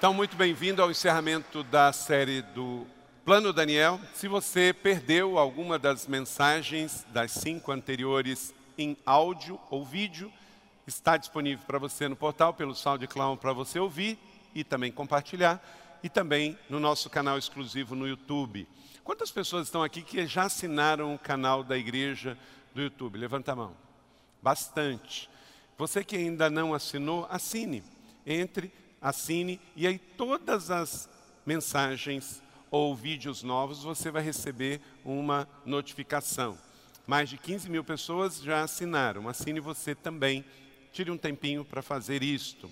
Então, muito bem-vindo ao encerramento da série do Plano Daniel. Se você perdeu alguma das mensagens das cinco anteriores em áudio ou vídeo, está disponível para você no portal pelo SoundCloud para você ouvir e também compartilhar e também no nosso canal exclusivo no YouTube. Quantas pessoas estão aqui que já assinaram o canal da igreja do YouTube? Levanta a mão. Bastante. Você que ainda não assinou, assine. Entre assine e aí todas as mensagens ou vídeos novos você vai receber uma notificação. Mais de 15 mil pessoas já assinaram. Assine você também. Tire um tempinho para fazer isto.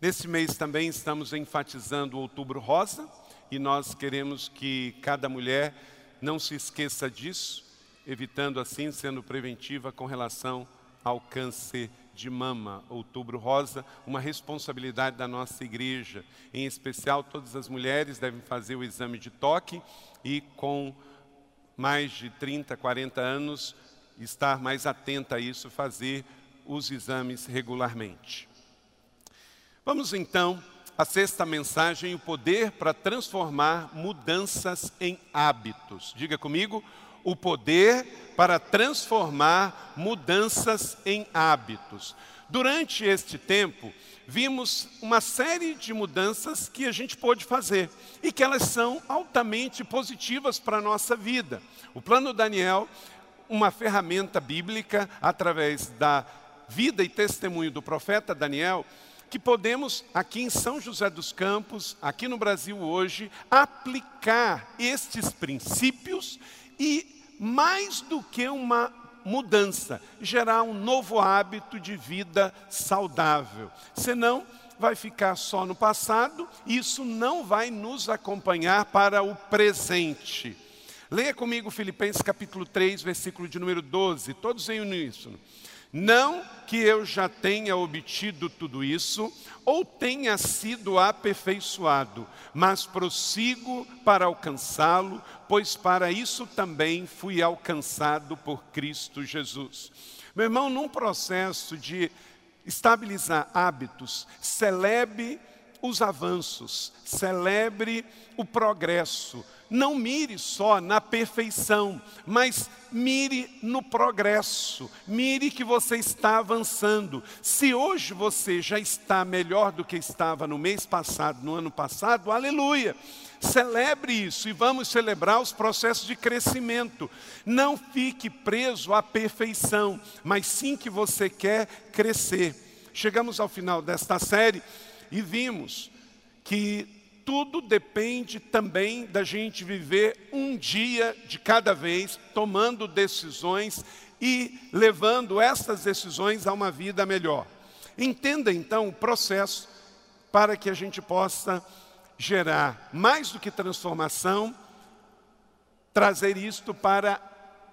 Nesse mês também estamos enfatizando o Outubro Rosa e nós queremos que cada mulher não se esqueça disso, evitando assim sendo preventiva com relação ao câncer de mama, Outubro Rosa, uma responsabilidade da nossa igreja. Em especial, todas as mulheres devem fazer o exame de toque e, com mais de 30, 40 anos, estar mais atenta a isso, fazer os exames regularmente. Vamos então à sexta mensagem: o poder para transformar mudanças em hábitos. Diga comigo, o poder para transformar mudanças em hábitos. Durante este tempo, vimos uma série de mudanças que a gente pôde fazer e que elas são altamente positivas para a nossa vida. O plano Daniel, uma ferramenta bíblica através da vida e testemunho do profeta Daniel, que podemos, aqui em São José dos Campos, aqui no Brasil hoje, aplicar estes princípios e mais do que uma mudança, gerar um novo hábito de vida saudável. Senão, vai ficar só no passado, e isso não vai nos acompanhar para o presente. Leia comigo Filipenses capítulo 3, versículo de número 12, todos em uníssono. Não que eu já tenha obtido tudo isso, ou tenha sido aperfeiçoado, mas prossigo para alcançá-lo, pois para isso também fui alcançado por Cristo Jesus. Meu irmão, num processo de estabilizar hábitos, celebre os avanços, celebre o progresso, não mire só na perfeição, mas mire no progresso. Mire que você está avançando. Se hoje você já está melhor do que estava no mês passado, no ano passado, aleluia. Celebre isso e vamos celebrar os processos de crescimento. Não fique preso à perfeição, mas sim que você quer crescer. Chegamos ao final desta série e vimos que tudo depende também da gente viver um dia de cada vez, tomando decisões e levando essas decisões a uma vida melhor. Entenda então o processo para que a gente possa gerar mais do que transformação, trazer isto para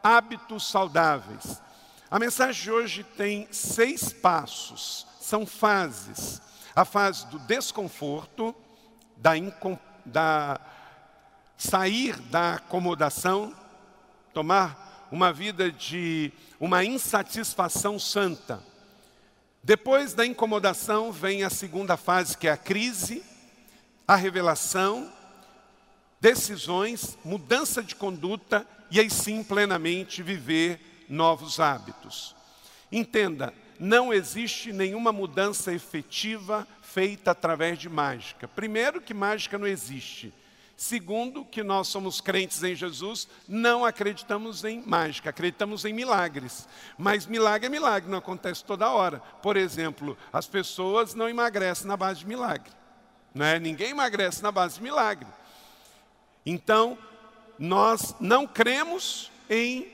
hábitos saudáveis. A mensagem de hoje tem seis passos, são fases. A fase do desconforto, da, da sair da acomodação, tomar uma vida de uma insatisfação santa. Depois da incomodação vem a segunda fase, que é a crise, a revelação, decisões, mudança de conduta e aí sim plenamente viver novos hábitos. Entenda, não existe nenhuma mudança efetiva feita através de mágica. Primeiro, que mágica não existe. Segundo, que nós somos crentes em Jesus, não acreditamos em mágica, acreditamos em milagres. Mas milagre é milagre, não acontece toda hora. Por exemplo, as pessoas não emagrecem na base de milagre. Não é? Ninguém emagrece na base de milagre. Então, nós não cremos em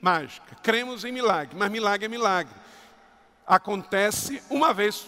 mágica, cremos em milagre, mas milagre é milagre acontece uma vez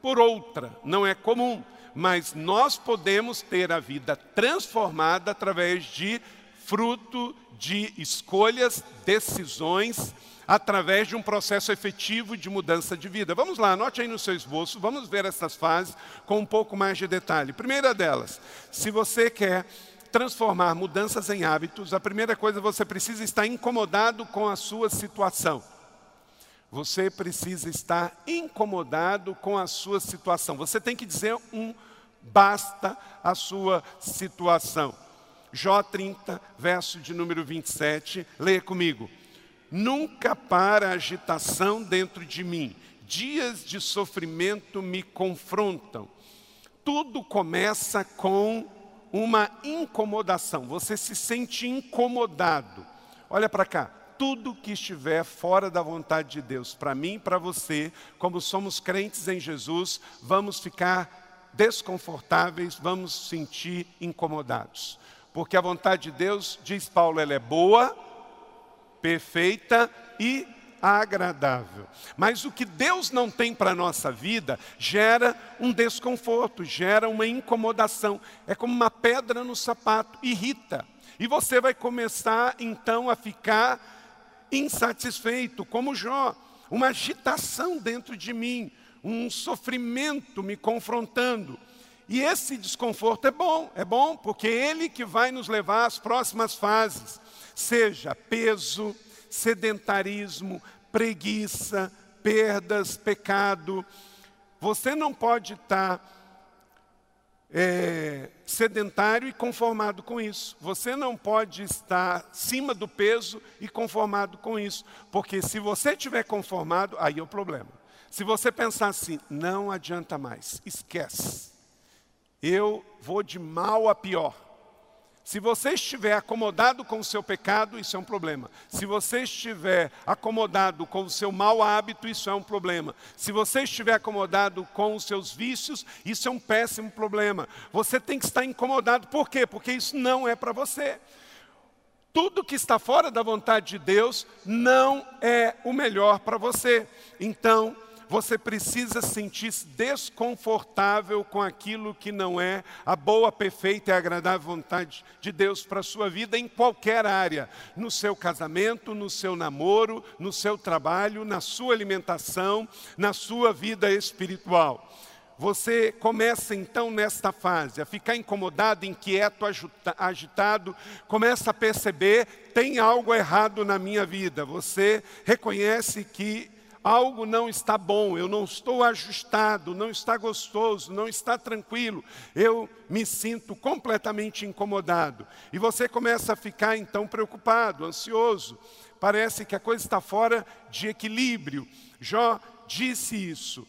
por outra, não é comum. mas nós podemos ter a vida transformada através de fruto de escolhas, decisões, através de um processo efetivo de mudança de vida. Vamos lá, anote aí no seu esboço, vamos ver essas fases com um pouco mais de detalhe. Primeira delas, se você quer transformar mudanças em hábitos, a primeira coisa você precisa estar incomodado com a sua situação. Você precisa estar incomodado com a sua situação. Você tem que dizer um basta à sua situação. Jó 30, verso de número 27, leia comigo. Nunca para a agitação dentro de mim, dias de sofrimento me confrontam. Tudo começa com uma incomodação, você se sente incomodado. Olha para cá, tudo que estiver fora da vontade de Deus, para mim e para você, como somos crentes em Jesus, vamos ficar desconfortáveis, vamos sentir incomodados. Porque a vontade de Deus, diz Paulo, ela é boa, perfeita e agradável. Mas o que Deus não tem para a nossa vida gera um desconforto, gera uma incomodação. É como uma pedra no sapato, irrita. E você vai começar então a ficar insatisfeito, como Jó, uma agitação dentro de mim, um sofrimento me confrontando. E esse desconforto é bom, é bom, porque é ele que vai nos levar às próximas fases, seja peso, sedentarismo, preguiça, perdas, pecado. Você não pode estar é, sedentário e conformado com isso. Você não pode estar acima do peso e conformado com isso. Porque se você estiver conformado, aí é o problema. Se você pensar assim, não adianta mais, esquece eu vou de mal a pior. Se você estiver acomodado com o seu pecado, isso é um problema. Se você estiver acomodado com o seu mau hábito, isso é um problema. Se você estiver acomodado com os seus vícios, isso é um péssimo problema. Você tem que estar incomodado. Por quê? Porque isso não é para você. Tudo que está fora da vontade de Deus não é o melhor para você. Então, você precisa sentir-se desconfortável com aquilo que não é a boa, perfeita e agradável vontade de Deus para a sua vida em qualquer área, no seu casamento, no seu namoro, no seu trabalho, na sua alimentação, na sua vida espiritual. Você começa então nesta fase a ficar incomodado, inquieto, agitado, começa a perceber, tem algo errado na minha vida. Você reconhece que algo não está bom, eu não estou ajustado, não está gostoso, não está tranquilo, eu me sinto completamente incomodado. E você começa a ficar então preocupado, ansioso, parece que a coisa está fora de equilíbrio. Jó disse isso.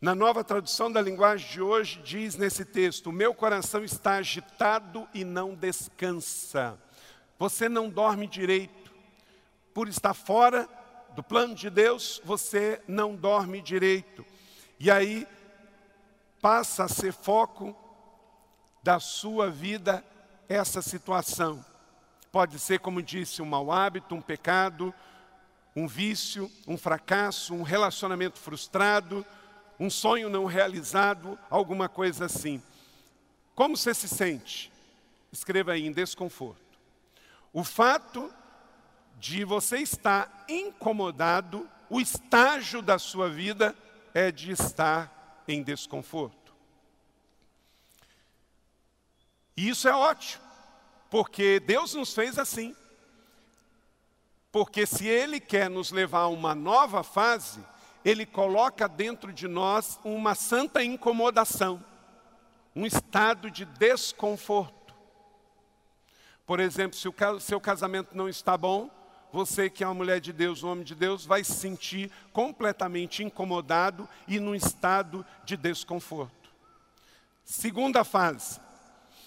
Na nova tradução da linguagem de hoje, diz nesse texto: O meu coração está agitado e não descansa. Você não dorme direito, por estar fora do plano de Deus, você não dorme direito. E aí passa a ser foco da sua vida essa situação. Pode ser, como disse, um mau hábito, um pecado, um vício, um fracasso, um relacionamento frustrado, um sonho não realizado, alguma coisa assim. Como você se sente? Escreva aí, em desconforto. O fato de você estar incomodado, o estágio da sua vida é de estar em desconforto. E isso é ótimo, porque Deus nos fez assim. Porque se Ele quer nos levar a uma nova fase, Ele coloca dentro de nós uma santa incomodação, um estado de desconforto. Por exemplo, se o seu casamento não está bom, você que é uma mulher de Deus, um homem de Deus, vai se sentir completamente incomodado e num estado de desconforto. Segunda fase,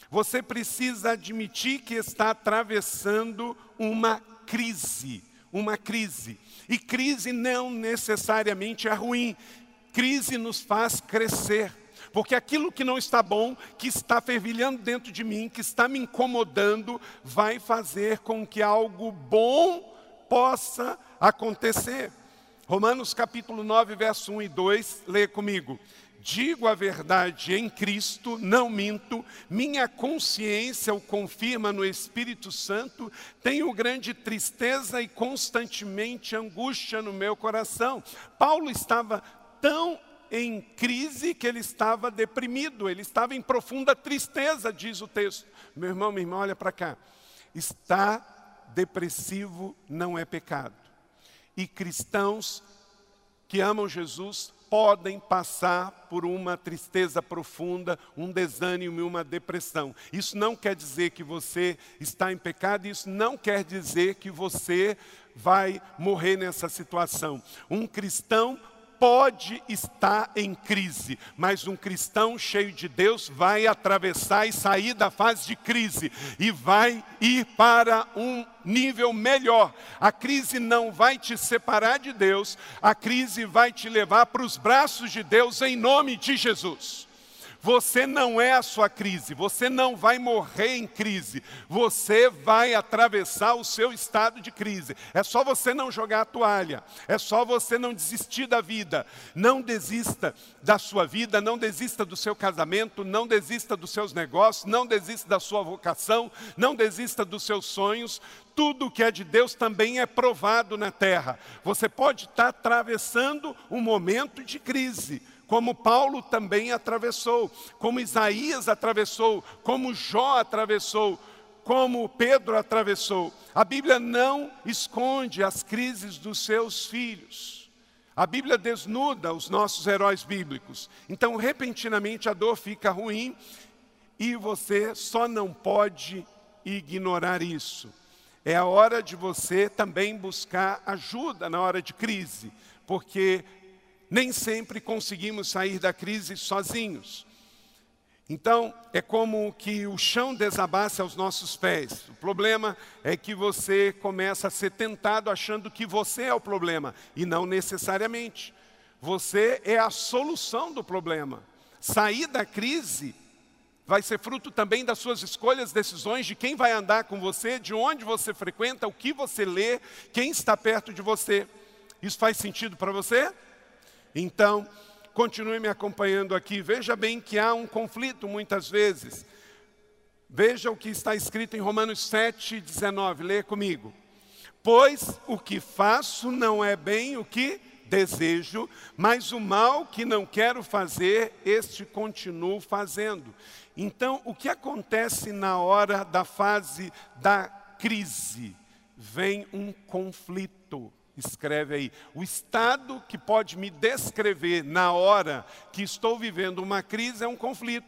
você precisa admitir que está atravessando uma crise, uma crise. E crise não necessariamente é ruim. Crise nos faz crescer. Porque aquilo que não está bom, que está fervilhando dentro de mim, que está me incomodando, vai fazer com que algo bom possa acontecer. Romanos capítulo 9, verso 1 e 2, leia comigo. digo a verdade em Cristo, não minto, minha consciência o confirma no Espírito Santo, tenho grande tristeza e constantemente angústia no meu coração. Paulo estava tão em crise que ele estava deprimido, ele estava em profunda tristeza, diz o texto. Meu irmão, minha irmã, olha para cá. Estar depressivo não é pecado. E cristãos que amam Jesus podem passar por uma tristeza profunda, um desânimo e uma depressão. Isso não quer dizer que você está em pecado, isso não quer dizer que você vai morrer nessa situação. Um cristão pode estar em crise, mas um cristão cheio de Deus vai atravessar e sair da fase de crise e vai ir para um nível melhor. A crise não vai te separar de Deus, a crise vai te levar para os braços de Deus em nome de Jesus. Você não é a sua crise, você não vai morrer em crise, você vai atravessar o seu estado de crise. É só você não jogar a toalha, é só você não desistir da vida. Não desista da sua vida, não desista do seu casamento, não desista dos seus negócios, não desista da sua vocação, não desista dos seus sonhos. Tudo que é de Deus também é provado na terra. Você pode estar atravessando um momento de crise como Paulo também atravessou, como Isaías atravessou, como Jó atravessou, como Pedro atravessou. A Bíblia não esconde as crises dos seus filhos. A Bíblia desnuda os nossos heróis bíblicos. Então, repentinamente, a dor fica ruim e você só não pode ignorar isso. É a hora de você também buscar ajuda na hora de crise, porque nem sempre conseguimos sair da crise sozinhos. Então, é como que o chão desabasse aos nossos pés. O problema é que você começa a ser tentado achando que você é o problema, e não necessariamente. Você é a solução do problema. Sair da crise vai ser fruto também das suas escolhas, decisões, de quem vai andar com você, de onde você frequenta, o que você lê, quem está perto de você. Isso faz sentido para você? Então, continue me acompanhando aqui. Veja bem que há um conflito muitas vezes. Veja o que está escrito em Romanos 7, 19. Leia comigo. Pois o que faço não é bem o que desejo, mas o mal que não quero fazer, este continuo fazendo. Então, o que acontece na hora da fase da crise? Vem um conflito escreve aí. O estado que pode me descrever na hora que estou vivendo uma crise é um conflito,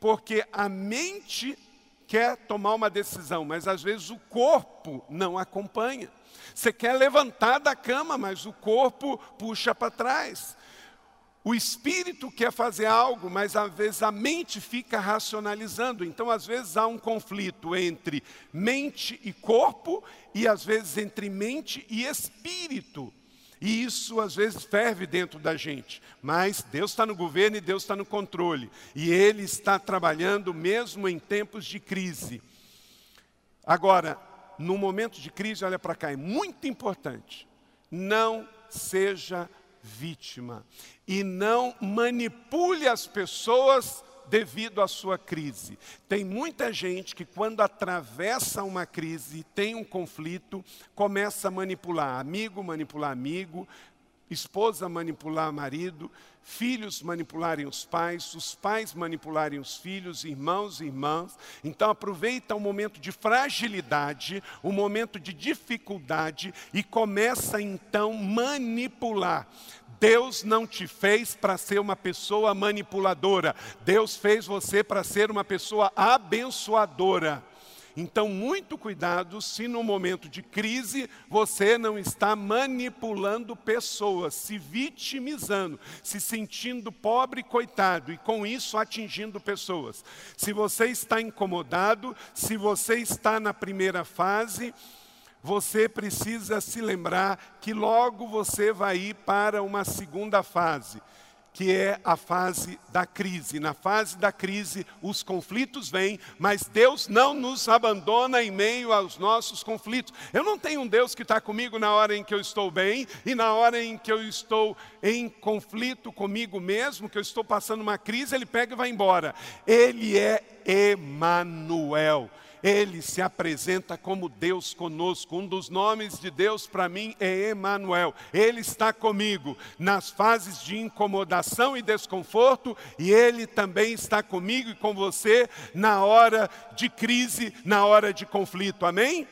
porque a mente quer tomar uma decisão, mas às vezes o corpo não acompanha. Você quer levantar da cama, mas o corpo puxa para trás. O espírito quer fazer algo, mas às vezes a mente fica racionalizando. Então, às vezes há um conflito entre mente e corpo, e às vezes entre mente e espírito. E isso às vezes ferve dentro da gente. Mas Deus está no governo e Deus está no controle. E Ele está trabalhando mesmo em tempos de crise. Agora, no momento de crise, olha para cá, é muito importante. Não seja vítima e não manipule as pessoas devido à sua crise. Tem muita gente que, quando atravessa uma crise, tem um conflito, começa a manipular amigo, manipular amigo, esposa manipular marido, filhos manipularem os pais, os pais manipularem os filhos, irmãos e irmãs. Então aproveita o momento de fragilidade, o momento de dificuldade e começa então manipular. Deus não te fez para ser uma pessoa manipuladora. Deus fez você para ser uma pessoa abençoadora. Então, muito cuidado se no momento de crise você não está manipulando pessoas, se vitimizando, se sentindo pobre e coitado e com isso atingindo pessoas. Se você está incomodado, se você está na primeira fase, você precisa se lembrar que logo você vai ir para uma segunda fase que é a fase da crise. Na fase da crise, os conflitos vêm, mas Deus não nos abandona em meio aos nossos conflitos. Eu não tenho um Deus que está comigo na hora em que eu estou bem e na hora em que eu estou em conflito comigo mesmo, que eu estou passando uma crise, ele pega e vai embora. Ele é Emanuel ele se apresenta como Deus conosco. Um dos nomes de Deus para mim é Emanuel. Ele está comigo nas fases de incomodação e desconforto e ele também está comigo e com você na hora de crise, na hora de conflito. Amém?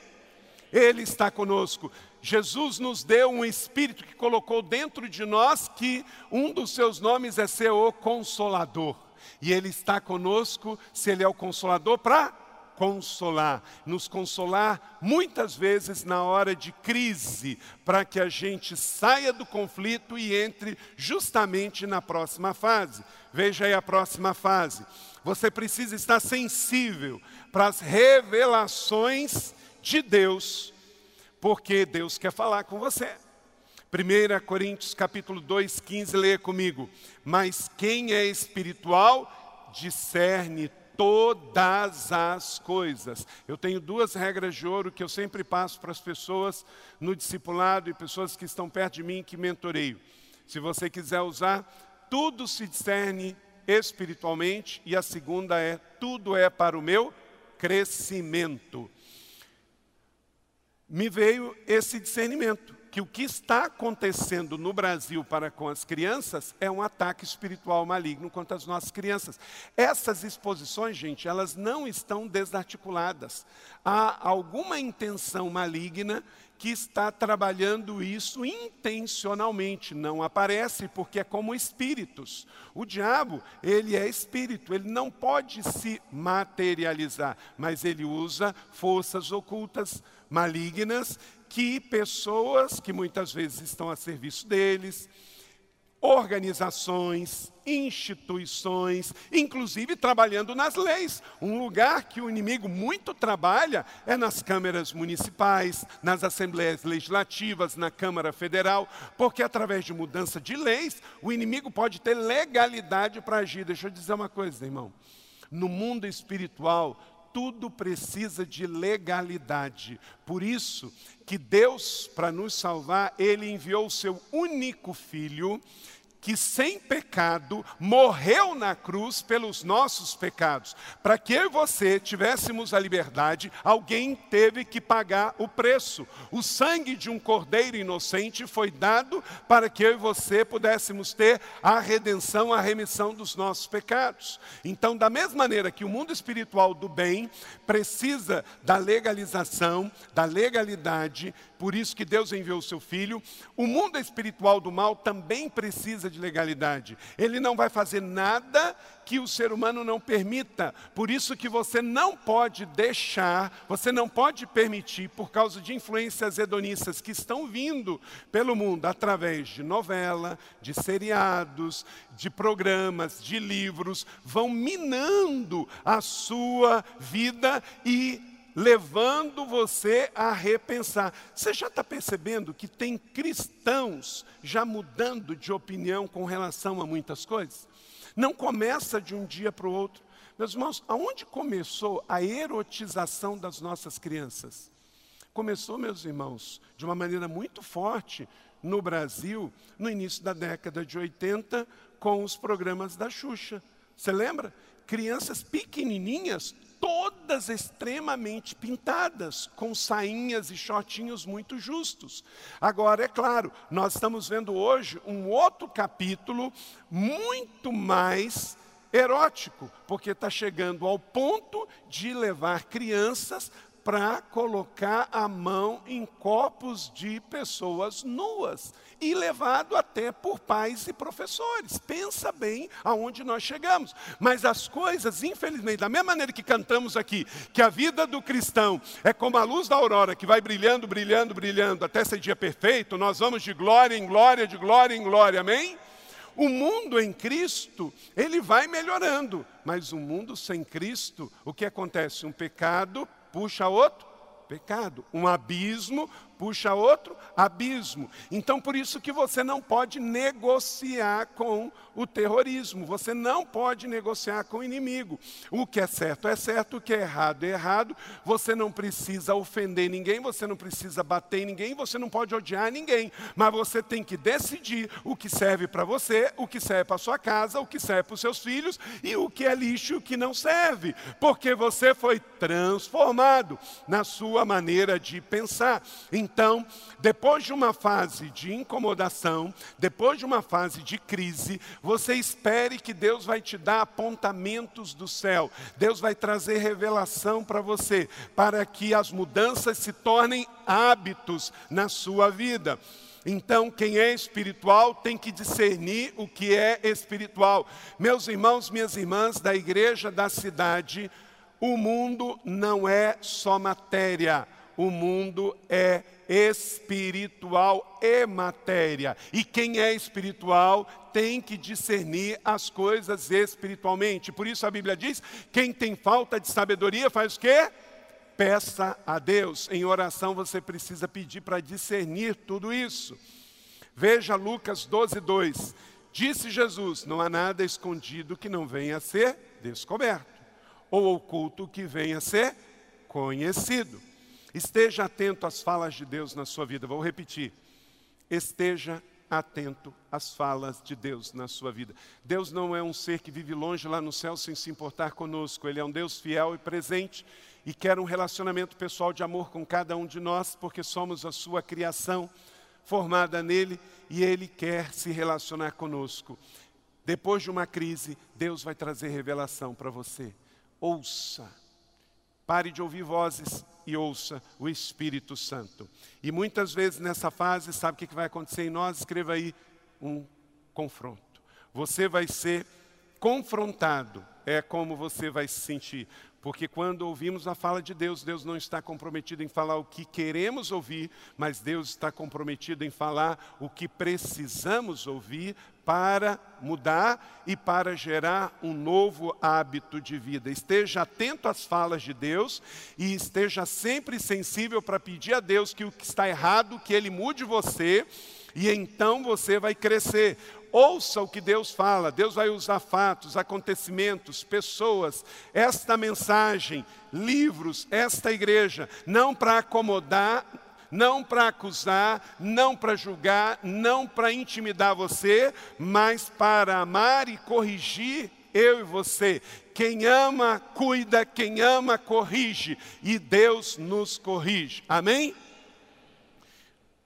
Ele está conosco. Jesus nos deu um espírito que colocou dentro de nós que um dos seus nomes é ser o consolador. E ele está conosco, se ele é o consolador, para consolar, nos consolar muitas vezes na hora de crise, para que a gente saia do conflito e entre justamente na próxima fase. Veja aí a próxima fase. Você precisa estar sensível para as revelações de Deus, porque Deus quer falar com você. 1 Coríntios capítulo 2, 15, leia comigo. Mas quem é espiritual discerne todas as coisas. Eu tenho duas regras de ouro que eu sempre passo para as pessoas no discipulado e pessoas que estão perto de mim que mentoreio. Se você quiser usar, tudo se discerne espiritualmente e a segunda é tudo é para o meu crescimento. Me veio esse discernimento que o que está acontecendo no Brasil para com as crianças é um ataque espiritual maligno contra as nossas crianças. Essas exposições, gente, elas não estão desarticuladas. Há alguma intenção maligna que está trabalhando isso intencionalmente. Não aparece porque é como espíritos. O diabo, ele é espírito, ele não pode se materializar, mas ele usa forças ocultas malignas que pessoas que muitas vezes estão a serviço deles, organizações, instituições, inclusive trabalhando nas leis. Um lugar que o inimigo muito trabalha é nas câmeras municipais, nas assembleias legislativas, na Câmara Federal, porque através de mudança de leis, o inimigo pode ter legalidade para agir. Deixa eu dizer uma coisa, irmão. No mundo espiritual, tudo precisa de legalidade. Por isso que Deus, para nos salvar, ele enviou o seu único filho que sem pecado morreu na cruz pelos nossos pecados. Para que eu e você tivéssemos a liberdade, alguém teve que pagar o preço. O sangue de um cordeiro inocente foi dado para que eu e você pudéssemos ter a redenção, a remissão dos nossos pecados. Então, da mesma maneira que o mundo espiritual do bem precisa da legalização, da legalidade, por isso que Deus enviou o seu filho. O mundo espiritual do mal também precisa de legalidade. Ele não vai fazer nada que o ser humano não permita. Por isso que você não pode deixar, você não pode permitir, por causa de influências hedonistas que estão vindo pelo mundo através de novela, de seriados, de programas, de livros, vão minando a sua vida e levando você a repensar. Você já está percebendo que tem cristãos já mudando de opinião com relação a muitas coisas? Não começa de um dia para o outro. Meus irmãos, aonde começou a erotização das nossas crianças? Começou, meus irmãos, de uma maneira muito forte no Brasil, no início da década de 80, com os programas da Xuxa. Você lembra? Crianças pequenininhas, todas extremamente pintadas, com sainhas e shortinhos muito justos. Agora, é claro, nós estamos vendo hoje um outro capítulo muito mais erótico, porque está chegando ao ponto de levar crianças para colocar a mão em corpos de pessoas nuas e levado até por pais e professores. Pensa bem aonde nós chegamos. Mas as coisas, infelizmente, da mesma maneira que cantamos aqui, que a vida do cristão é como a luz da aurora que vai brilhando, brilhando, brilhando até ser dia perfeito, nós vamos de glória em glória, de glória em glória. Amém? O mundo em Cristo, ele vai melhorando, mas o mundo sem Cristo, o que acontece? Um pecado puxa outro pecado. Um abismo puxa outro abismo. Então, por isso que você não pode negociar com o terrorismo, você não pode negociar com o inimigo. O que é certo é certo, o que é errado é errado. Você não precisa ofender ninguém, você não precisa bater em ninguém, você não pode odiar ninguém, mas você tem que decidir o que serve para você, o que serve para sua casa, o que serve para os seus filhos e o que é lixo e o que não serve, porque você foi transformado na sua maneira de pensar. Então, depois de uma fase de incomodação, depois de uma fase de crise, você espere que Deus vai te dar apontamentos do céu. Deus vai trazer revelação para você, para que as mudanças se tornem hábitos na sua vida. Então, quem é espiritual tem que discernir o que é espiritual. Meus irmãos, minhas irmãs da igreja da cidade, o mundo não é só matéria, o mundo é espiritual e matéria. E quem é espiritual tem que discernir as coisas espiritualmente. Por isso a Bíblia diz: quem tem falta de sabedoria faz o quê? Peça a Deus. Em oração você precisa pedir para discernir tudo isso. Veja Lucas 12, 2. Disse Jesus: Não há nada escondido que não venha a ser descoberto, ou oculto que venha a ser conhecido. Esteja atento às falas de Deus na sua vida. Vou repetir. Esteja atento às falas de Deus na sua vida. Deus não é um ser que vive longe lá no céu sem se importar conosco. Ele é um Deus fiel e presente e quer um relacionamento pessoal de amor com cada um de nós, porque somos a sua criação formada nele e ele quer se relacionar conosco. Depois de uma crise, Deus vai trazer revelação para você. Ouça. Pare de ouvir vozes e ouça o Espírito Santo. E muitas vezes nessa fase, sabe o que vai acontecer em nós? Escreva aí um confronto. Você vai ser confrontado, é como você vai se sentir. Porque quando ouvimos a fala de Deus, Deus não está comprometido em falar o que queremos ouvir, mas Deus está comprometido em falar o que precisamos ouvir para mudar e para gerar um novo hábito de vida. Esteja atento às falas de Deus e esteja sempre sensível para pedir a Deus que o que está errado, que Ele mude você, e então você vai crescer. Ouça o que Deus fala, Deus vai usar fatos, acontecimentos, pessoas, esta mensagem, livros, esta igreja, não para acomodar, não para acusar, não para julgar, não para intimidar você, mas para amar e corrigir eu e você. Quem ama, cuida, quem ama, corrige, e Deus nos corrige. Amém?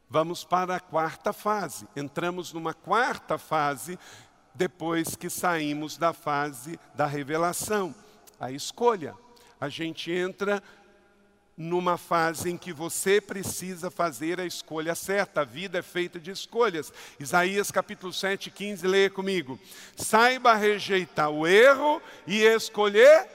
Vamos para a quarta fase. Entramos numa quarta fase depois que saímos da fase da revelação, a escolha. A gente entra numa fase em que você precisa fazer a escolha certa. A vida é feita de escolhas. Isaías capítulo 7, 15, leia comigo. Saiba rejeitar o erro e escolher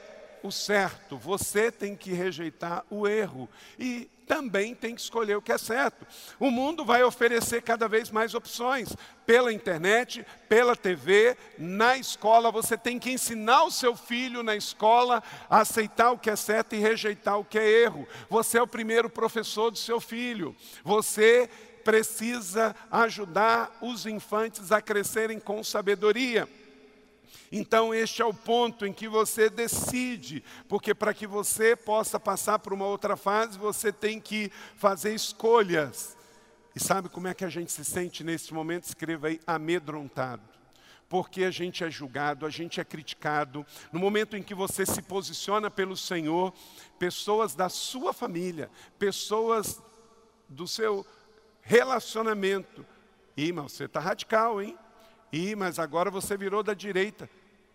o certo. Você tem que rejeitar o erro e também tem que escolher o que é certo. O mundo vai oferecer cada vez mais opções. Pela internet, pela TV, na escola, você tem que ensinar o seu filho na escola a aceitar o que é certo e rejeitar o que é erro. Você é o primeiro professor do seu filho. Você precisa ajudar os infantes a crescerem com sabedoria. Então, este é o ponto em que você decide, porque para que você possa passar para uma outra fase, você tem que fazer escolhas. E sabe como é que a gente se sente nesse momento? Escreva aí, amedrontado. Porque a gente é julgado, a gente é criticado. No momento em que você se posiciona pelo Senhor, pessoas da sua família, pessoas do seu relacionamento. Ih, mas você está radical, hein? Ih, mas agora você virou da direita.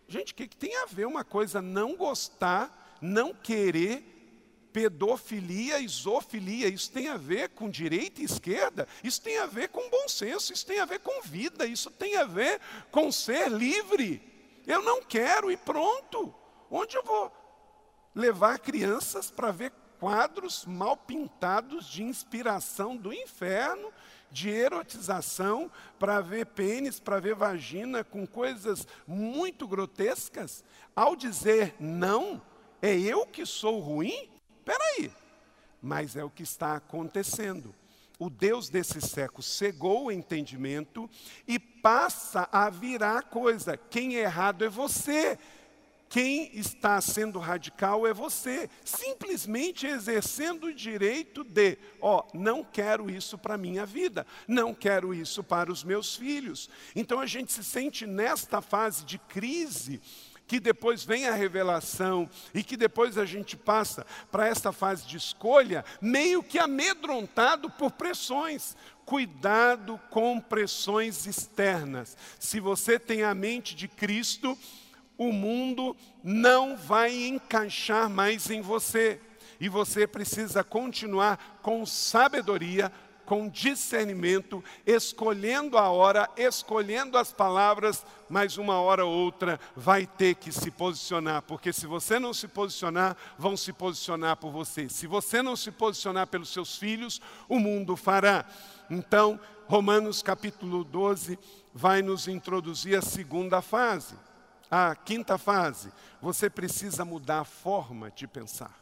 Gente, o que, que tem a ver uma coisa não gostar, não querer, pedofilia zoofilia? Isso tem a ver com direita e esquerda? Isso tem a ver com bom senso, isso tem a ver com vida, isso tem a ver com ser livre. Eu não quero e pronto. Onde eu vou levar crianças para ver quadros mal pintados de inspiração do inferno de erotização para ver pênis, para ver vagina, com coisas muito grotescas, ao dizer não, é eu que sou ruim? Espera aí, mas é o que está acontecendo. o Deus desse século cegou o entendimento e passa a virar coisa. Quem é errado é você. Quem está sendo radical é você, simplesmente exercendo o direito de, ó, não quero isso para minha vida, não quero isso para os meus filhos. Então a gente se sente nesta fase de crise, que depois vem a revelação e que depois a gente passa para esta fase de escolha, meio que amedrontado por pressões. Cuidado com pressões externas. Se você tem a mente de Cristo, o mundo não vai encaixar mais em você. E você precisa continuar com sabedoria, com discernimento, escolhendo a hora, escolhendo as palavras, mas uma hora ou outra vai ter que se posicionar, porque se você não se posicionar, vão se posicionar por você. Se você não se posicionar pelos seus filhos, o mundo fará. Então, Romanos capítulo 12 vai nos introduzir a segunda fase. A quinta fase, você precisa mudar a forma de pensar.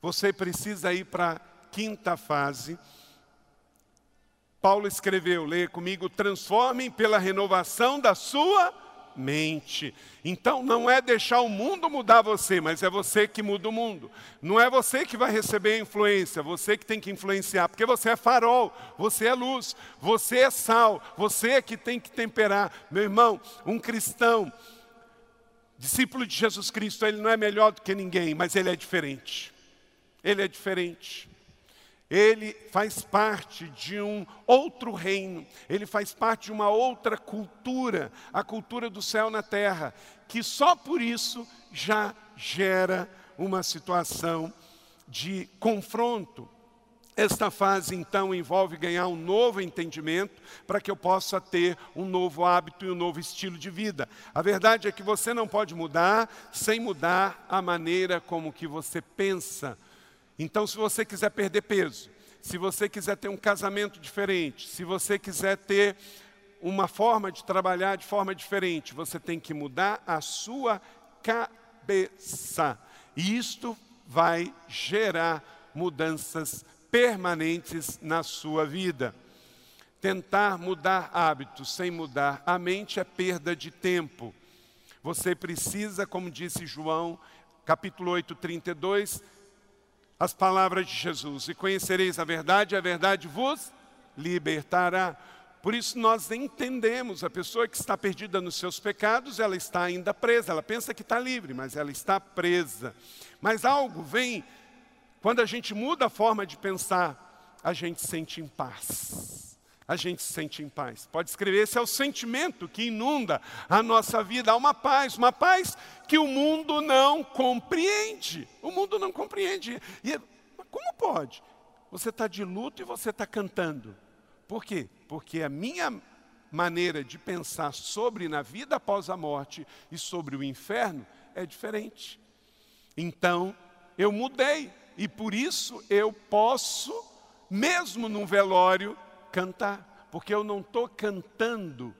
Você precisa ir para a quinta fase. Paulo escreveu, leia comigo, transformem pela renovação da sua mente. Então não é deixar o mundo mudar você, mas é você que muda o mundo. Não é você que vai receber a influência, você que tem que influenciar, porque você é farol, você é luz, você é sal, você é que tem que temperar. Meu irmão, um cristão, discípulo de Jesus Cristo, ele não é melhor do que ninguém, mas ele é diferente. Ele é diferente ele faz parte de um outro reino, ele faz parte de uma outra cultura, a cultura do céu na terra, que só por isso já gera uma situação de confronto. Esta fase então envolve ganhar um novo entendimento para que eu possa ter um novo hábito e um novo estilo de vida. A verdade é que você não pode mudar sem mudar a maneira como que você pensa então, se você quiser perder peso, se você quiser ter um casamento diferente, se você quiser ter uma forma de trabalhar de forma diferente, você tem que mudar a sua cabeça. E isto vai gerar mudanças permanentes na sua vida. Tentar mudar hábitos sem mudar a mente é perda de tempo. Você precisa, como disse João, capítulo 8, 32, as palavras de Jesus. E conhecereis a verdade, a verdade vos libertará. Por isso nós entendemos, a pessoa que está perdida nos seus pecados, ela está ainda presa, ela pensa que está livre, mas ela está presa. Mas algo vem, quando a gente muda a forma de pensar, a gente sente em paz a gente se sente em paz. Pode escrever, esse é o sentimento que inunda a nossa vida. Há uma paz, uma paz que o mundo não compreende. O mundo não compreende. E como pode? Você está de luto e você está cantando. Por quê? Porque a minha maneira de pensar sobre na vida após a morte e sobre o inferno é diferente. Então, eu mudei e por isso eu posso, mesmo num velório, cantar, porque eu não estou cantando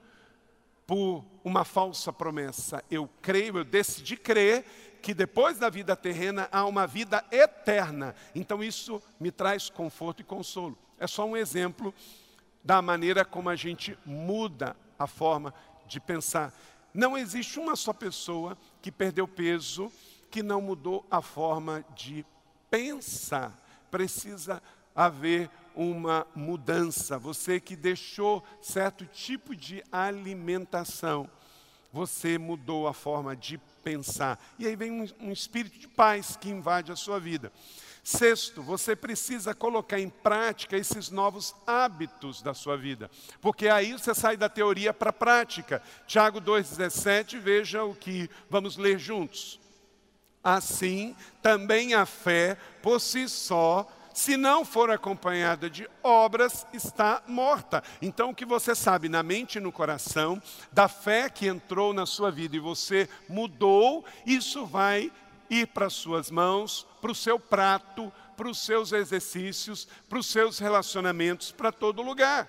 por uma falsa promessa. Eu creio, eu decidi crer que depois da vida terrena há uma vida eterna. Então isso me traz conforto e consolo. É só um exemplo da maneira como a gente muda a forma de pensar. Não existe uma só pessoa que perdeu peso que não mudou a forma de pensar. Precisa haver uma mudança, você que deixou certo tipo de alimentação, você mudou a forma de pensar. E aí vem um, um espírito de paz que invade a sua vida. Sexto, você precisa colocar em prática esses novos hábitos da sua vida, porque aí você sai da teoria para a prática. Tiago 2,17, veja o que vamos ler juntos. Assim, também a fé, por si só, se não for acompanhada de obras, está morta. Então, o que você sabe na mente e no coração, da fé que entrou na sua vida e você mudou, isso vai ir para as suas mãos, para o seu prato, para os seus exercícios, para os seus relacionamentos, para todo lugar.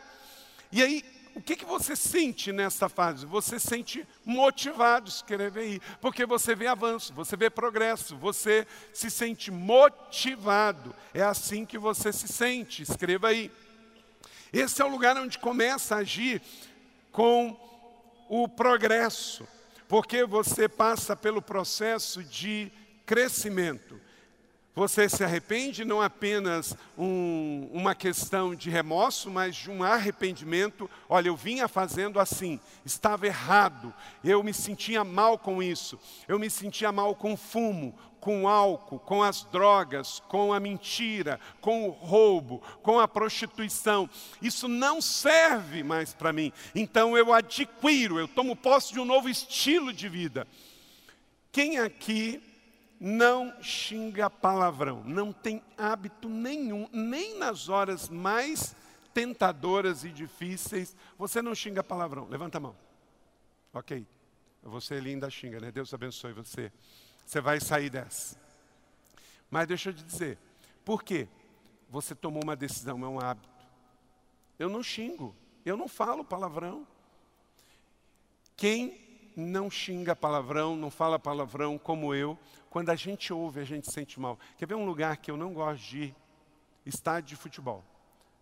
E aí, o que, que você sente nessa fase? Você sente motivado, escreve aí, porque você vê avanço, você vê progresso, você se sente motivado. É assim que você se sente, escreva aí. Esse é o lugar onde começa a agir com o progresso, porque você passa pelo processo de crescimento. Você se arrepende não apenas um, uma questão de remorso, mas de um arrependimento. Olha, eu vinha fazendo assim, estava errado, eu me sentia mal com isso, eu me sentia mal com fumo, com álcool, com as drogas, com a mentira, com o roubo, com a prostituição. Isso não serve mais para mim. Então eu adquiro, eu tomo posse de um novo estilo de vida. Quem aqui não xinga palavrão, não tem hábito nenhum, nem nas horas mais tentadoras e difíceis, você não xinga palavrão. Levanta a mão. Ok. Você linda xinga, né? Deus abençoe você. Você vai sair dessa. Mas deixa eu te dizer, por quê? Você tomou uma decisão, é um hábito. Eu não xingo, eu não falo palavrão. Quem não xinga palavrão, não fala palavrão como eu, quando a gente ouve, a gente sente mal. Quer ver um lugar que eu não gosto de ir? Estádio de futebol.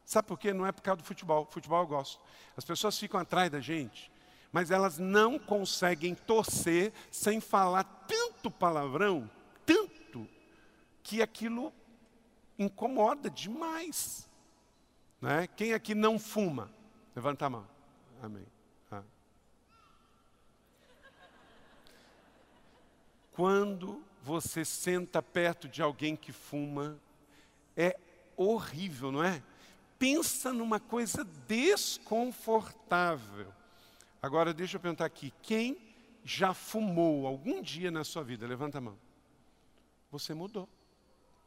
Sabe por quê? Não é por causa do futebol. Futebol eu gosto. As pessoas ficam atrás da gente, mas elas não conseguem torcer sem falar tanto palavrão, tanto, que aquilo incomoda demais. Né? Quem aqui não fuma? Levanta a mão. Amém. Quando você senta perto de alguém que fuma, é horrível, não é? Pensa numa coisa desconfortável. Agora, deixa eu perguntar aqui: quem já fumou algum dia na sua vida? Levanta a mão. Você mudou.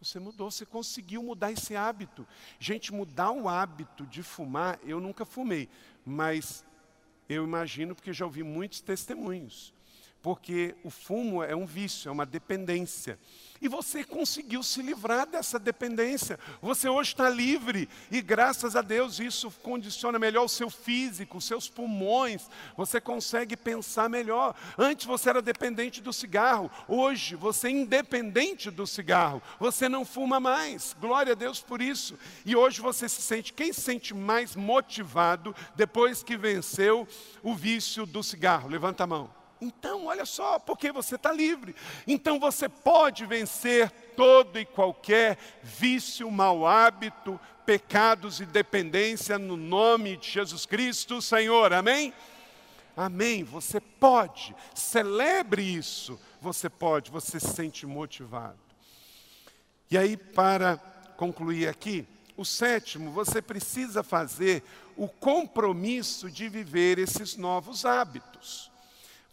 Você mudou, você conseguiu mudar esse hábito. Gente, mudar o hábito de fumar, eu nunca fumei, mas eu imagino porque já ouvi muitos testemunhos porque o fumo é um vício, é uma dependência. E você conseguiu se livrar dessa dependência. Você hoje está livre e graças a Deus isso condiciona melhor o seu físico, os seus pulmões. Você consegue pensar melhor. Antes você era dependente do cigarro, hoje você é independente do cigarro. Você não fuma mais. Glória a Deus por isso. E hoje você se sente, quem se sente mais motivado depois que venceu o vício do cigarro? Levanta a mão. Então, olha só, porque você está livre. Então você pode vencer todo e qualquer vício, mau hábito, pecados e dependência no nome de Jesus Cristo, Senhor. Amém? Amém. Você pode. Celebre isso. Você pode, você se sente motivado. E aí, para concluir aqui, o sétimo, você precisa fazer o compromisso de viver esses novos hábitos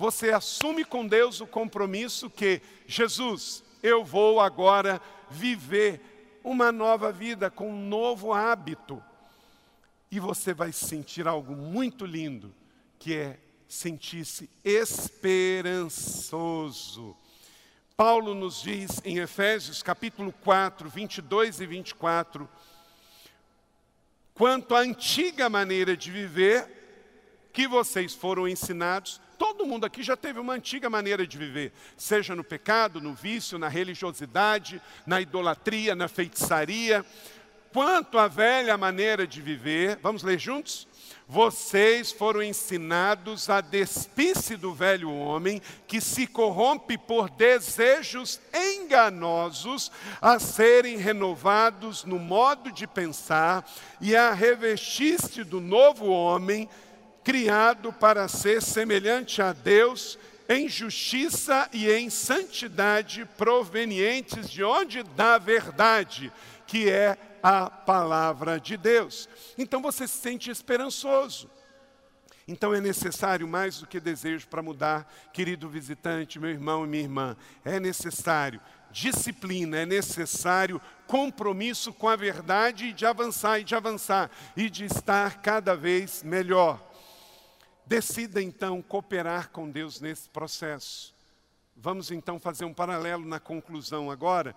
você assume com Deus o compromisso que, Jesus, eu vou agora viver uma nova vida com um novo hábito. E você vai sentir algo muito lindo, que é sentir-se esperançoso. Paulo nos diz em Efésios capítulo 4, 22 e 24, quanto à antiga maneira de viver, que vocês foram ensinados, Todo mundo aqui já teve uma antiga maneira de viver, seja no pecado, no vício, na religiosidade, na idolatria, na feitiçaria. Quanto à velha maneira de viver, vamos ler juntos? Vocês foram ensinados a despir-se do velho homem que se corrompe por desejos enganosos, a serem renovados no modo de pensar e a revestir-se do novo homem criado para ser semelhante a Deus em justiça e em santidade provenientes de onde? Da verdade, que é a palavra de Deus. Então você se sente esperançoso. Então é necessário mais do que desejo para mudar, querido visitante, meu irmão e minha irmã. É necessário disciplina, é necessário compromisso com a verdade e de avançar e de avançar e de estar cada vez melhor. Decida então cooperar com Deus nesse processo. Vamos então fazer um paralelo na conclusão agora.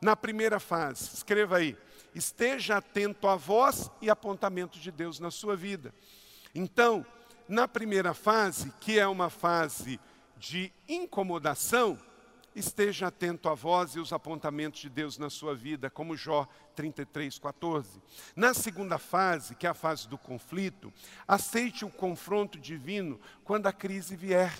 Na primeira fase, escreva aí: esteja atento à voz e apontamento de Deus na sua vida. Então, na primeira fase, que é uma fase de incomodação, esteja atento à voz e os apontamentos de Deus na sua vida, como Jó 33, 14. Na segunda fase, que é a fase do conflito, aceite o confronto divino quando a crise vier.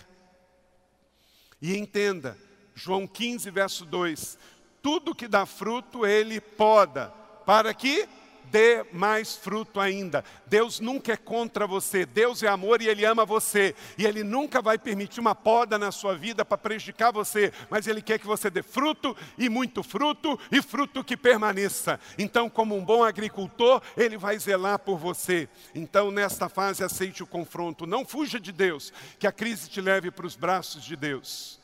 E entenda, João 15, verso 2: tudo que dá fruto, ele poda, para que dê mais fruto ainda. Deus nunca é contra você, Deus é amor e Ele ama você. E Ele nunca vai permitir uma poda na sua vida para prejudicar você, mas Ele quer que você dê fruto e muito fruto e fruto que permaneça. Então, como um bom agricultor, Ele vai zelar por você. Então, nesta fase, aceite o confronto, não fuja de Deus, que a crise te leve para os braços de Deus.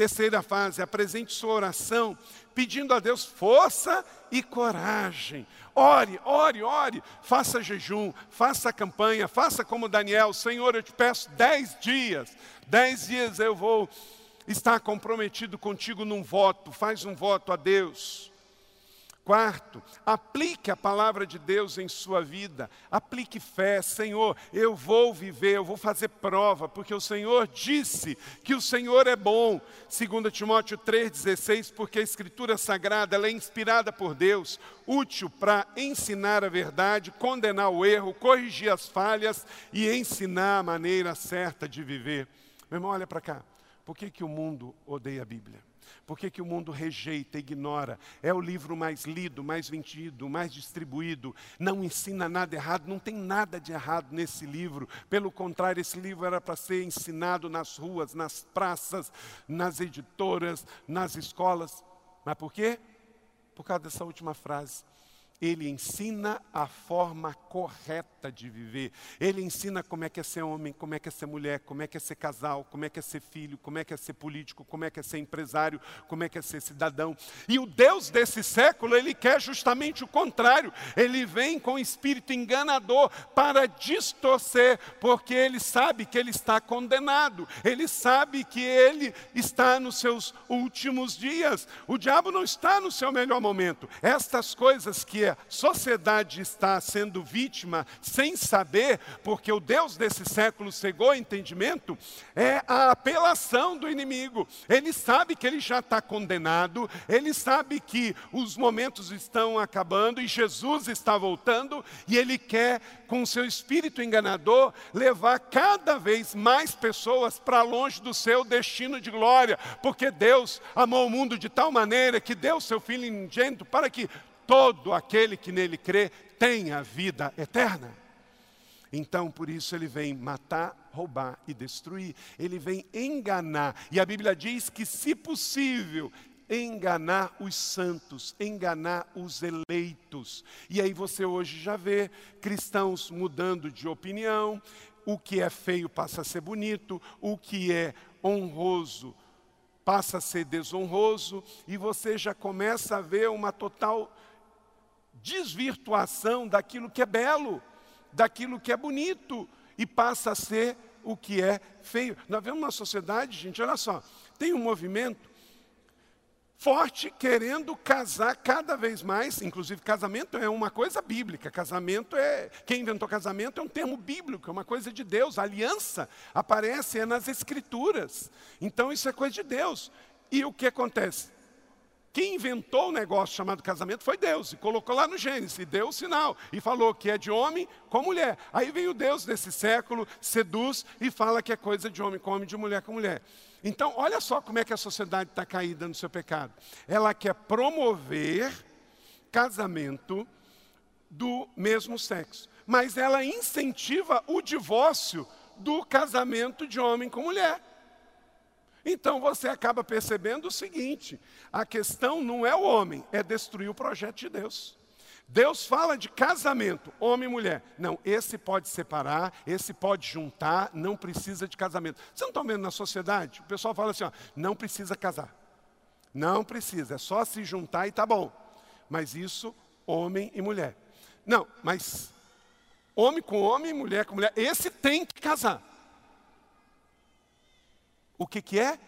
Terceira fase, apresente sua oração pedindo a Deus força e coragem. Ore, ore, ore, faça jejum, faça campanha, faça como Daniel, Senhor, eu te peço dez dias, dez dias eu vou estar comprometido contigo num voto, faz um voto a Deus. Quarto, aplique a palavra de Deus em sua vida. Aplique fé. Senhor, eu vou viver, eu vou fazer prova, porque o Senhor disse que o Senhor é bom. 2 Timóteo 3,16, porque a Escritura Sagrada ela é inspirada por Deus, útil para ensinar a verdade, condenar o erro, corrigir as falhas e ensinar a maneira certa de viver. Meu irmão, olha para cá. Por que, que o mundo odeia a Bíblia? Por que, que o mundo rejeita, ignora? É o livro mais lido, mais vendido, mais distribuído. Não ensina nada errado, não tem nada de errado nesse livro. Pelo contrário, esse livro era para ser ensinado nas ruas, nas praças, nas editoras, nas escolas. Mas por quê? Por causa dessa última frase ele ensina a forma correta de viver. Ele ensina como é que é ser homem, como é que é ser mulher, como é que é ser casal, como é que é ser filho, como é que é ser político, como é que é ser empresário, como é que é ser cidadão. E o Deus desse século, ele quer justamente o contrário. Ele vem com espírito enganador para distorcer, porque ele sabe que ele está condenado. Ele sabe que ele está nos seus últimos dias. O diabo não está no seu melhor momento. Estas coisas que sociedade está sendo vítima sem saber, porque o Deus desse século cegou entendimento, é a apelação do inimigo. Ele sabe que ele já está condenado, ele sabe que os momentos estão acabando e Jesus está voltando, e ele quer, com seu espírito enganador, levar cada vez mais pessoas para longe do seu destino de glória, porque Deus amou o mundo de tal maneira que deu seu Filho ingênito para que todo aquele que nele crê tem a vida eterna. Então, por isso ele vem matar, roubar e destruir. Ele vem enganar. E a Bíblia diz que, se possível, enganar os santos, enganar os eleitos. E aí você hoje já vê cristãos mudando de opinião, o que é feio passa a ser bonito, o que é honroso passa a ser desonroso, e você já começa a ver uma total desvirtuação daquilo que é belo, daquilo que é bonito, e passa a ser o que é feio. Nós vemos uma sociedade, gente, olha só, tem um movimento forte querendo casar cada vez mais, inclusive casamento é uma coisa bíblica, casamento é, quem inventou casamento é um termo bíblico, é uma coisa de Deus, a aliança aparece é nas escrituras, então isso é coisa de Deus. E o que acontece? Quem inventou o negócio chamado casamento foi Deus, e colocou lá no Gênesis, e deu o sinal, e falou que é de homem com mulher. Aí vem o Deus desse século, seduz e fala que é coisa de homem com homem, de mulher com mulher. Então, olha só como é que a sociedade está caída no seu pecado. Ela quer promover casamento do mesmo sexo, mas ela incentiva o divórcio do casamento de homem com mulher. Então você acaba percebendo o seguinte: a questão não é o homem, é destruir o projeto de Deus. Deus fala de casamento, homem e mulher. Não, esse pode separar, esse pode juntar, não precisa de casamento. Vocês não estão vendo na sociedade? O pessoal fala assim: ó, não precisa casar. Não precisa, é só se juntar e tá bom. Mas isso, homem e mulher. Não, mas homem com homem, mulher com mulher, esse tem que casar. O que, que é?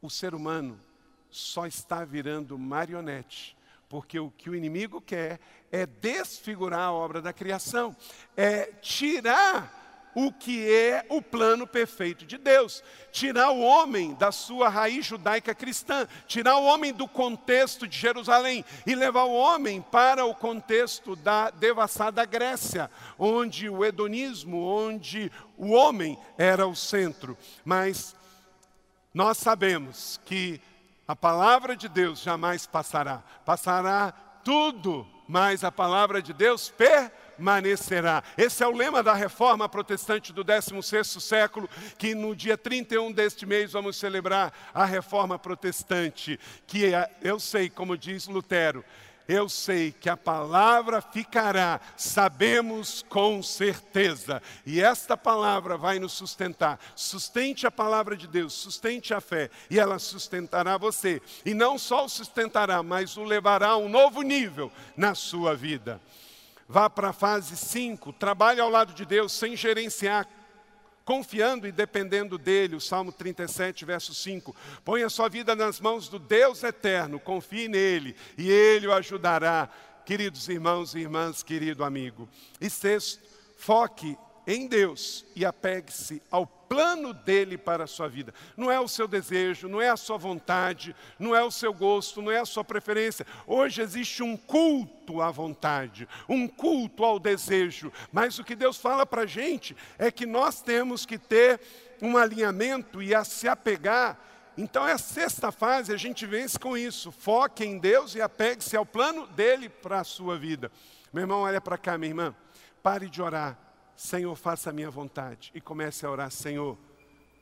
O ser humano só está virando marionete Porque o que o inimigo quer é desfigurar a obra da criação, é tirar o que é o plano perfeito de Deus. Tirar o homem da sua raiz judaica cristã, tirar o homem do contexto de Jerusalém e levar o homem para o contexto da devassada Grécia, onde o hedonismo, onde o homem era o centro. Mas nós sabemos que a palavra de Deus jamais passará. Passará tudo, mas a palavra de Deus permanecerá permanecerá. Esse é o lema da reforma protestante do 16º século, que no dia 31 deste mês vamos celebrar a reforma protestante, que é, eu sei, como diz Lutero, eu sei que a palavra ficará, sabemos com certeza. E esta palavra vai nos sustentar. Sustente a palavra de Deus, sustente a fé, e ela sustentará você. E não só o sustentará, mas o levará a um novo nível na sua vida. Vá para a fase 5, trabalhe ao lado de Deus sem gerenciar, confiando e dependendo dele. O Salmo 37, verso 5. Põe a sua vida nas mãos do Deus eterno, confie nele e ele o ajudará. Queridos irmãos e irmãs, querido amigo. E sexto, foque em Deus e apegue-se ao plano dele para a sua vida. Não é o seu desejo, não é a sua vontade, não é o seu gosto, não é a sua preferência. Hoje existe um culto à vontade, um culto ao desejo, mas o que Deus fala para a gente é que nós temos que ter um alinhamento e a se apegar. Então, é a sexta fase, a gente vence com isso. Foque em Deus e apegue-se ao plano dele para a sua vida. Meu irmão, olha para cá, minha irmã. Pare de orar Senhor, faça a minha vontade. E comece a orar, Senhor,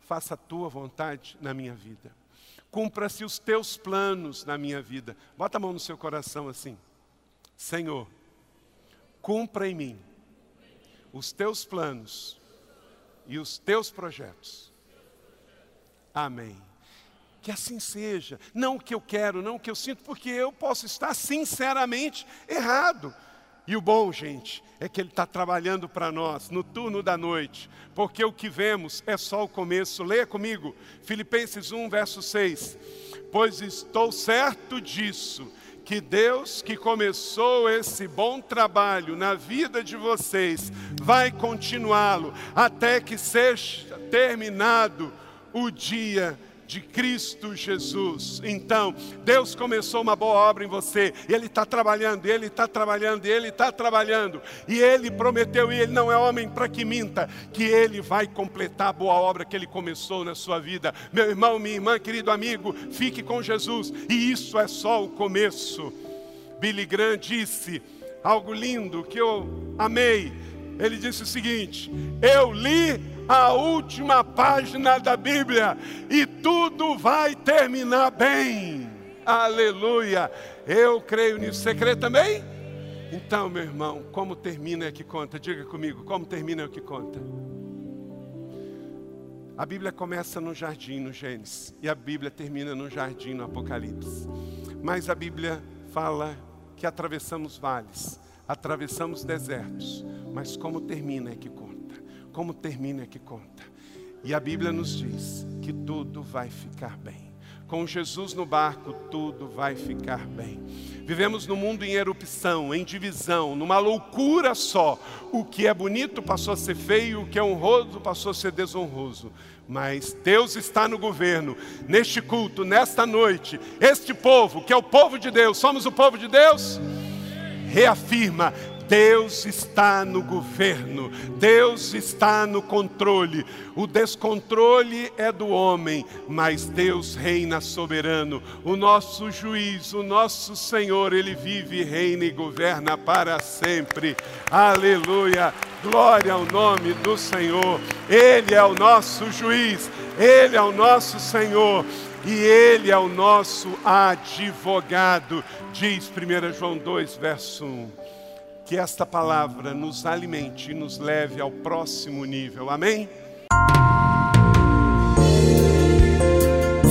faça a tua vontade na minha vida. Cumpra-se os teus planos na minha vida. Bota a mão no seu coração assim. Senhor, cumpra em mim os teus planos e os teus projetos. Amém. Que assim seja. Não o que eu quero, não o que eu sinto, porque eu posso estar sinceramente errado. E o bom, gente, é que Ele está trabalhando para nós no turno da noite, porque o que vemos é só o começo. Leia comigo, Filipenses 1, verso 6. Pois estou certo disso, que Deus que começou esse bom trabalho na vida de vocês, vai continuá-lo até que seja terminado o dia de Cristo Jesus. Então, Deus começou uma boa obra em você, e Ele está trabalhando, Ele está trabalhando, Ele está trabalhando, e Ele prometeu, e Ele não é homem para que minta, que Ele vai completar a boa obra que Ele começou na sua vida. Meu irmão, minha irmã, querido amigo, fique com Jesus, e isso é só o começo. Billy Graham disse algo lindo que eu amei. Ele disse o seguinte: Eu li a última página da Bíblia e tudo vai terminar bem. Aleluia. Eu creio nisso. Você crê também? Então, meu irmão, como termina é que conta? Diga comigo, como termina é o que conta? A Bíblia começa no jardim, no Gênesis, e a Bíblia termina no jardim, no Apocalipse. Mas a Bíblia fala que atravessamos vales, atravessamos desertos, mas como termina é que conta como termina é que conta. E a Bíblia nos diz que tudo vai ficar bem. Com Jesus no barco, tudo vai ficar bem. Vivemos num mundo em erupção, em divisão, numa loucura só. O que é bonito passou a ser feio, o que é honroso passou a ser desonroso. Mas Deus está no governo. Neste culto, nesta noite, este povo, que é o povo de Deus, somos o povo de Deus? Reafirma Deus está no governo, Deus está no controle. O descontrole é do homem, mas Deus reina soberano. O nosso juiz, o nosso Senhor, ele vive, reina e governa para sempre. Aleluia! Glória ao nome do Senhor. Ele é o nosso juiz, ele é o nosso Senhor e Ele é o nosso advogado, diz 1 João 2, verso 1 que esta palavra nos alimente e nos leve ao próximo nível. Amém?